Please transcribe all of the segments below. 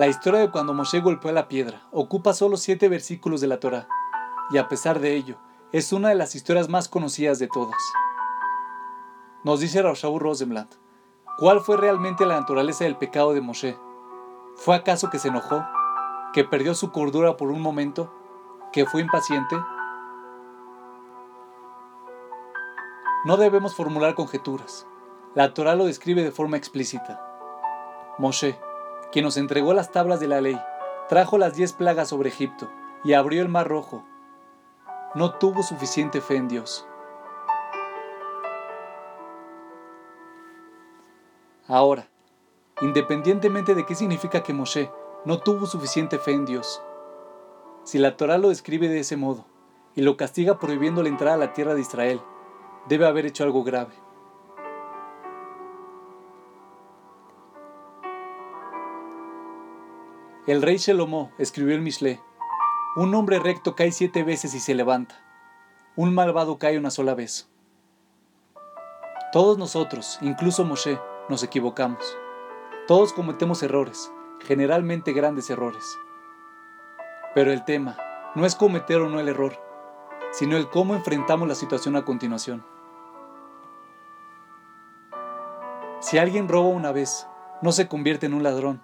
La historia de cuando Moshe golpeó la piedra ocupa solo siete versículos de la Torah, y a pesar de ello, es una de las historias más conocidas de todas. Nos dice Raushabu Rosenblatt, ¿cuál fue realmente la naturaleza del pecado de Moshe? ¿Fue acaso que se enojó? ¿Que perdió su cordura por un momento? ¿Que fue impaciente? No debemos formular conjeturas. La Torah lo describe de forma explícita. Moshe, quien nos entregó las tablas de la ley, trajo las diez plagas sobre Egipto y abrió el mar rojo. No tuvo suficiente fe en Dios. Ahora, independientemente de qué significa que Moshe no tuvo suficiente fe en Dios, si la Torah lo describe de ese modo y lo castiga prohibiendo la entrada a la tierra de Israel, debe haber hecho algo grave. El rey Shelomó escribió el Mishle, un hombre recto cae siete veces y se levanta, un malvado cae una sola vez. Todos nosotros, incluso Moshe, nos equivocamos. Todos cometemos errores, generalmente grandes errores. Pero el tema no es cometer o no el error, sino el cómo enfrentamos la situación a continuación. Si alguien roba una vez, no se convierte en un ladrón,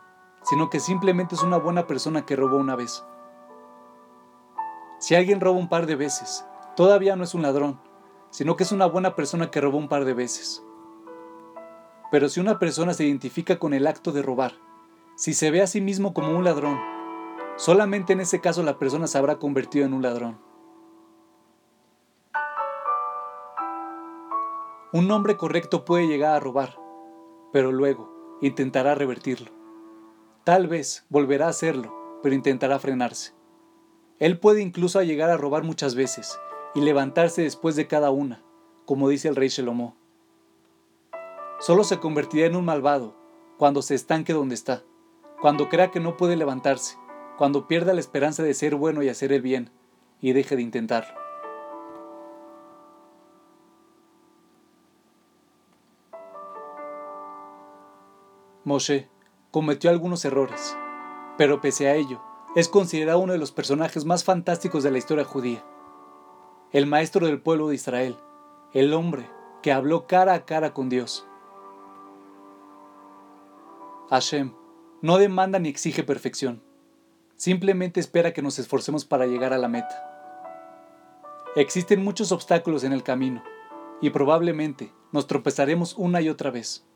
sino que simplemente es una buena persona que robó una vez. Si alguien roba un par de veces, todavía no es un ladrón, sino que es una buena persona que robó un par de veces. Pero si una persona se identifica con el acto de robar, si se ve a sí mismo como un ladrón, solamente en ese caso la persona se habrá convertido en un ladrón. Un hombre correcto puede llegar a robar, pero luego intentará revertirlo. Tal vez volverá a hacerlo, pero intentará frenarse. Él puede incluso llegar a robar muchas veces y levantarse después de cada una, como dice el rey Shelomó. Solo se convertirá en un malvado cuando se estanque donde está, cuando crea que no puede levantarse, cuando pierda la esperanza de ser bueno y hacer el bien, y deje de intentarlo. Moshe cometió algunos errores, pero pese a ello, es considerado uno de los personajes más fantásticos de la historia judía. El maestro del pueblo de Israel, el hombre que habló cara a cara con Dios. Hashem no demanda ni exige perfección, simplemente espera que nos esforcemos para llegar a la meta. Existen muchos obstáculos en el camino y probablemente nos tropezaremos una y otra vez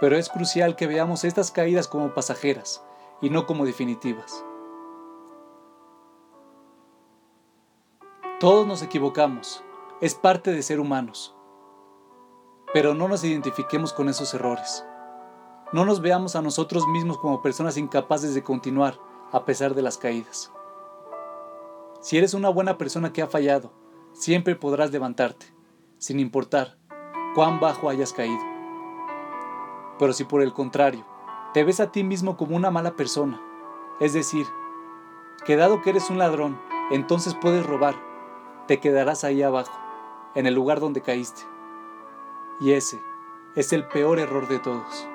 pero es crucial que veamos estas caídas como pasajeras y no como definitivas. Todos nos equivocamos, es parte de ser humanos, pero no nos identifiquemos con esos errores. No nos veamos a nosotros mismos como personas incapaces de continuar a pesar de las caídas. Si eres una buena persona que ha fallado, siempre podrás levantarte, sin importar cuán bajo hayas caído. Pero si por el contrario, te ves a ti mismo como una mala persona, es decir, que dado que eres un ladrón, entonces puedes robar, te quedarás ahí abajo, en el lugar donde caíste. Y ese es el peor error de todos.